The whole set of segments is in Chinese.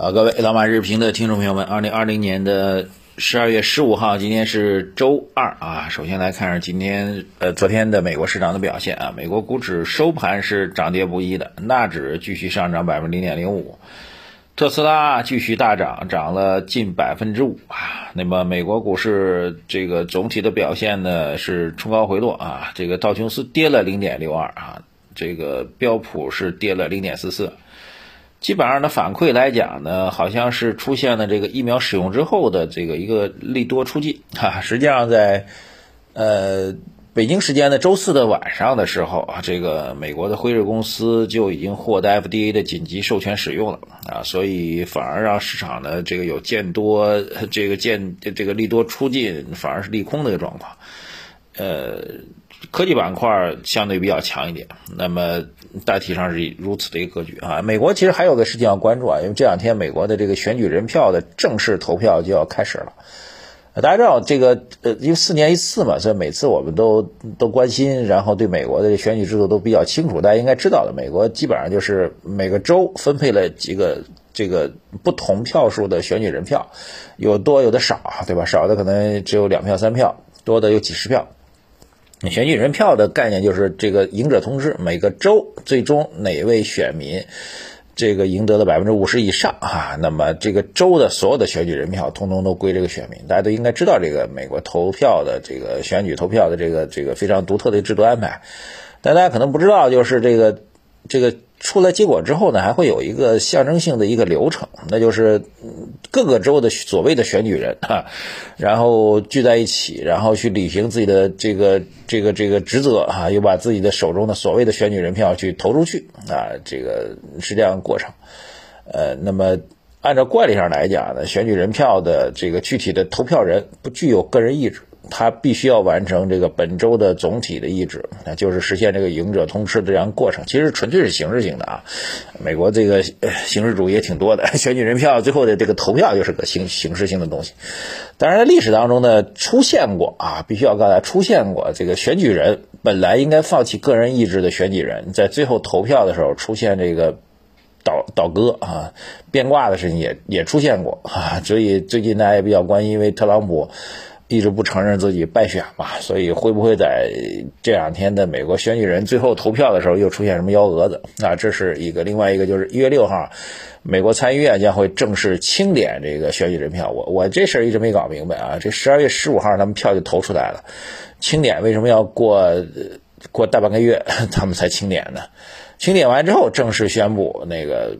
啊，各位老马日评的听众朋友们，二零二零年的十二月十五号，今天是周二啊。首先来看下今天呃昨天的美国市场的表现啊，美国股指收盘是涨跌不一的，纳指继续上涨百分之零点零五，特斯拉继续大涨，涨了近百分之五啊。那么美国股市这个总体的表现呢是冲高回落啊，这个道琼斯跌了零点六二啊，这个标普是跌了零点四四。基本上的反馈来讲呢，好像是出现了这个疫苗使用之后的这个一个利多出尽 哈。实际上在呃北京时间的周四的晚上的时候啊，这个美国的辉瑞公司就已经获得 FDA 的紧急授权使用了啊，所以反而让市场呢这个有见多这个见这个利多出尽，反而是利空的一个状况，呃。科技板块相对比较强一点，那么大体上是如此的一个格局啊。美国其实还有个事情要关注啊，因为这两天美国的这个选举人票的正式投票就要开始了。大家知道这个呃，因为四年一次嘛，所以每次我们都都关心，然后对美国的选举制度都比较清楚。大家应该知道的，美国基本上就是每个州分配了几个这个不同票数的选举人票，有多有的少，对吧？少的可能只有两票三票，多的有几十票。选举人票的概念就是这个赢者通吃，每个州最终哪位选民这个赢得了百分之五十以上啊，那么这个州的所有的选举人票通通都归这个选民。大家都应该知道这个美国投票的这个选举投票的这个这个非常独特的制度安排，但大家可能不知道，就是这个这个。出来结果之后呢，还会有一个象征性的一个流程，那就是各个州的所谓的选举人哈，然后聚在一起，然后去履行自己的这个这个这个职责哈，又把自己的手中的所谓的选举人票去投出去啊，这个是这样过程。呃，那么按照惯例上来讲呢，选举人票的这个具体的投票人不具有个人意志。他必须要完成这个本周的总体的意志，那就是实现这个赢者通吃的这样过程。其实纯粹是形式性的啊，美国这个形式主义也挺多的，选举人票最后的这个投票就是个形形式性的东西。当然，在历史当中呢，出现过啊，必须要告诉大家，出现过这个选举人本来应该放弃个人意志的选举人，在最后投票的时候出现这个倒倒戈啊、变卦的事情也也出现过啊。所以最近大家也比较关心，因为特朗普。一直不承认自己败选嘛，所以会不会在这两天的美国选举人最后投票的时候又出现什么幺蛾子？啊，这是一个，另外一个就是一月六号，美国参议院将会正式清点这个选举人票。我我这事儿一直没搞明白啊，这十二月十五号他们票就投出来了，清点为什么要过过大半个月 他们才清点呢？清点完之后正式宣布那个。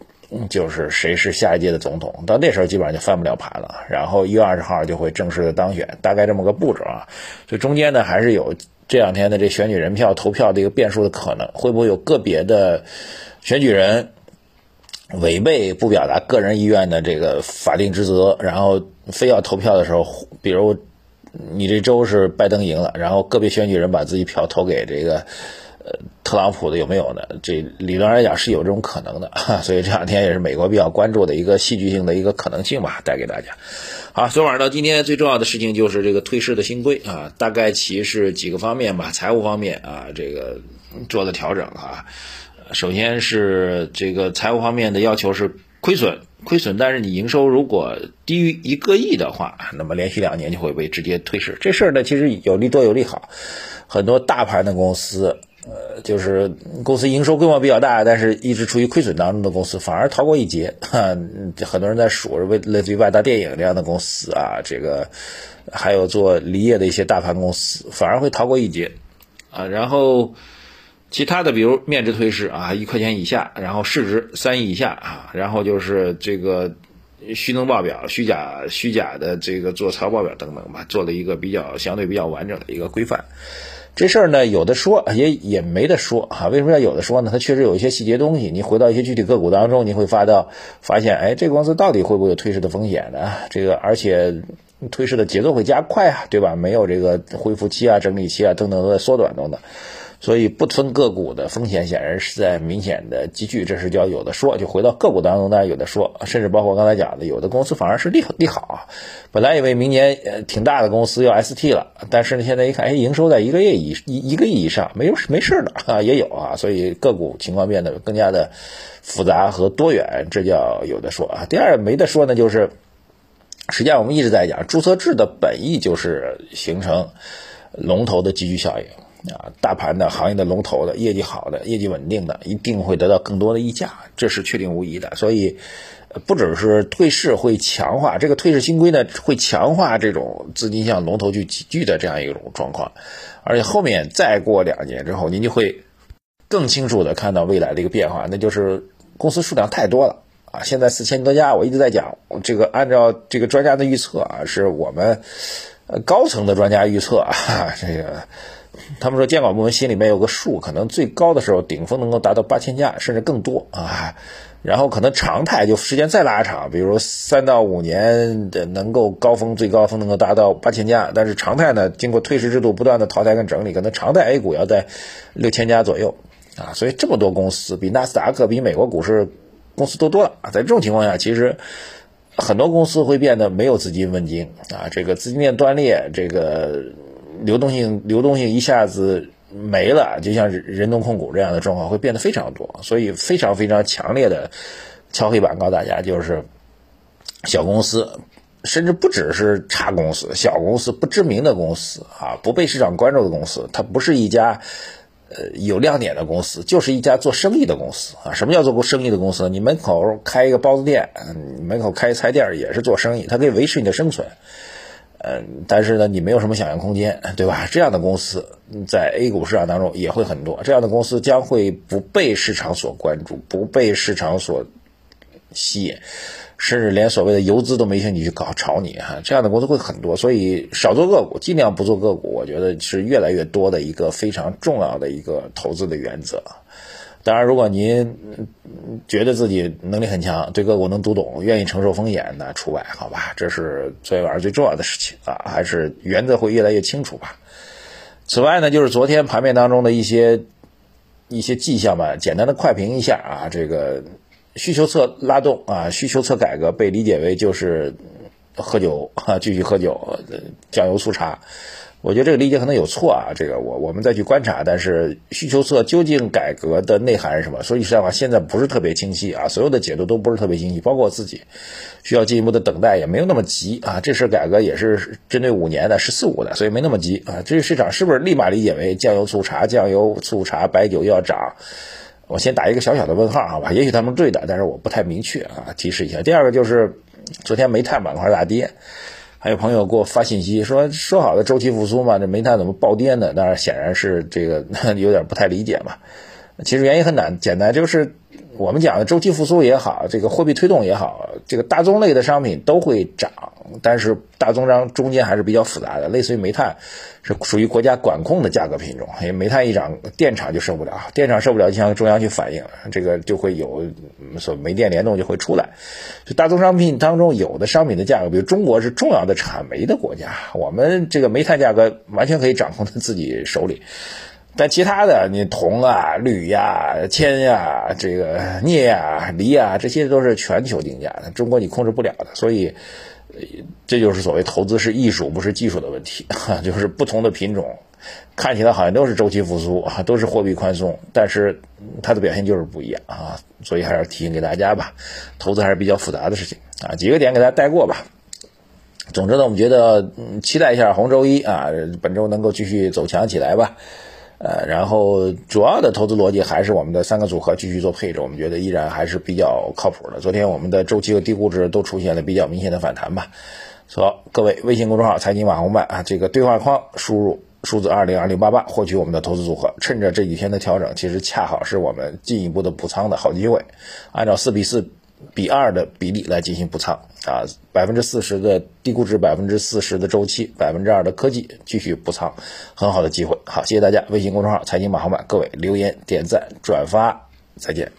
就是谁是下一届的总统，到那时候基本上就翻不了盘了。然后一月二十号就会正式的当选，大概这么个步骤啊。所以中间呢还是有这两天的这选举人票投票的一个变数的可能，会不会有个别的选举人违背不表达个人意愿的这个法定职责，然后非要投票的时候，比如你这周是拜登赢了，然后个别选举人把自己票投给这个。特朗普的有没有呢？这理论来讲是有这种可能的，所以这两天也是美国比较关注的一个戏剧性的一个可能性吧，带给大家。好，昨晚到今天最重要的事情就是这个退市的新规啊，大概其是几个方面吧，财务方面啊，这个做了调整啊。首先是这个财务方面的要求是亏损，亏损，但是你营收如果低于一个亿的话，那么连续两年就会被直接退市。这事儿呢，其实有利多有利好，很多大盘的公司。呃，就是公司营收规模比较大，但是一直处于亏损当中的公司，反而逃过一劫。哈，很多人在数，为类似于万达电影这样的公司啊，这个还有做离业的一些大盘公司，反而会逃过一劫啊。然后其他的，比如面值退市啊，一块钱以下，然后市值三亿以下啊，然后就是这个虚增报表、虚假虚假的这个做财报表等等吧，做了一个比较相对比较完整的一个规范。这事儿呢，有的说也也没得说哈。为什么要有的说呢？它确实有一些细节东西。你回到一些具体个股当中，你会发到发现，哎，这个公司到底会不会有退市的风险呢？这个而且退市的节奏会加快啊，对吧？没有这个恢复期啊、整理期啊等等都在缩短等等。所以不分个股的风险显然是在明显的积聚，这是叫有的说。就回到个股当中，当然有的说，甚至包括刚才讲的，有的公司反而是利利好啊。本来以为明年呃挺大的公司要 ST 了，但是呢现在一看，哎，营收在一个月以一一个亿以上，没有没事的 啊，也有啊，所以个股情况变得更加的复杂和多元，这叫有的说啊。第二没得说呢，就是实际上我们一直在讲，注册制的本意就是形成龙头的集聚效应。啊，大盘的行业的龙头的业绩好的、业绩稳定的，一定会得到更多的溢价，这是确定无疑的。所以，不只是退市会强化这个退市新规呢，会强化这种资金向龙头去集聚的这样一种状况。而且后面再过两年之后，您就会更清楚的看到未来的一个变化，那就是公司数量太多了啊！现在四千多家，我一直在讲这个，按照这个专家的预测啊，是我们高层的专家预测啊，这个。他们说监管部门心里面有个数，可能最高的时候顶峰能够达到八千家，甚至更多啊。然后可能常态就时间再拉长，比如三到五年的能够高峰最高峰能够达到八千家，但是常态呢，经过退市制度不断的淘汰跟整理，可能常态 A 股要在六千家左右啊。所以这么多公司，比纳斯达克、比美国股市公司都多了啊。在这种情况下，其实很多公司会变得没有资金问津啊，这个资金链断裂，这个。流动性流动性一下子没了，就像人动控股这样的状况会变得非常多，所以非常非常强烈的敲黑板告诉大家，就是小公司，甚至不只是差公司，小公司不知名的公司啊，不被市场关注的公司，它不是一家呃有亮点的公司，就是一家做生意的公司啊。什么叫做做生意的公司？你门口开一个包子店，门口开菜店也是做生意，它可以维持你的生存。嗯，但是呢，你没有什么想象空间，对吧？这样的公司在 A 股市场当中也会很多，这样的公司将会不被市场所关注，不被市场所吸引，甚至连所谓的游资都没兴趣去搞炒你哈。这样的公司会很多，所以少做个股，尽量不做个股，我觉得是越来越多的一个非常重要的一个投资的原则。当然，如果您觉得自己能力很强，对个股能读懂，愿意承受风险，那除外，好吧？这是昨天晚上最重要的事情啊，还是原则会越来越清楚吧。此外呢，就是昨天盘面当中的一些一些迹象吧，简单的快评一下啊。这个需求侧拉动啊，需求侧改革被理解为就是喝酒啊，继续喝酒，酱油醋茶。我觉得这个理解可能有错啊，这个我我们再去观察。但是需求侧究竟改革的内涵是什么？说句实在话，现在不是特别清晰啊，所有的解读都不是特别清晰，包括我自己需要进一步的等待，也没有那么急啊。这事改革也是针对五年的“十四五”的，所以没那么急啊。至于市场是不是立马理解为酱油醋茶、酱油醋茶、白酒又要涨，我先打一个小小的问号，好吧？也许他们对的，但是我不太明确啊，提示一下。第二个就是昨天煤炭板块大跌。还有朋友给我发信息说，说好的周期复苏嘛，这煤炭怎么暴跌呢？当然显然是这个 有点不太理解嘛。其实原因很难简单，就是我们讲的周期复苏也好，这个货币推动也好，这个大宗类的商品都会涨。但是大宗商中间还是比较复杂的，类似于煤炭是属于国家管控的价格品种，因为煤炭一涨，电厂就受不了，电厂受不了就向中央去反映，这个就会有所煤电联动就会出来。就大宗商品当中有的商品的价格，比如中国是重要的产煤的国家，我们这个煤炭价格完全可以掌控在自己手里，但其他的你铜啊、铝呀、铅呀、这个镍呀、锂啊，这些都是全球定价的，中国你控制不了的，所以。这就是所谓投资是艺术，不是技术的问题。就是不同的品种看起来好像都是周期复苏啊，都是货币宽松，但是它的表现就是不一样啊。所以还是提醒给大家吧，投资还是比较复杂的事情啊。几个点给大家带过吧。总之呢，我们觉得期待一下红周一啊，本周能够继续走强起来吧。呃，然后主要的投资逻辑还是我们的三个组合继续做配置，我们觉得依然还是比较靠谱的。昨天我们的周期和低估值都出现了比较明显的反弹吧。好，各位微信公众号财经网红办啊，这个对话框输入数字二零二零八八，获取我们的投资组合。趁着这几天的调整，其实恰好是我们进一步的补仓的好机会。按照四比四。比二的比例来进行补仓啊，百分之四十的低估值，百分之四十的周期，百分之二的科技，继续补仓，很好的机会。好，谢谢大家，微信公众号财经马航版，各位留言、点赞、转发，再见。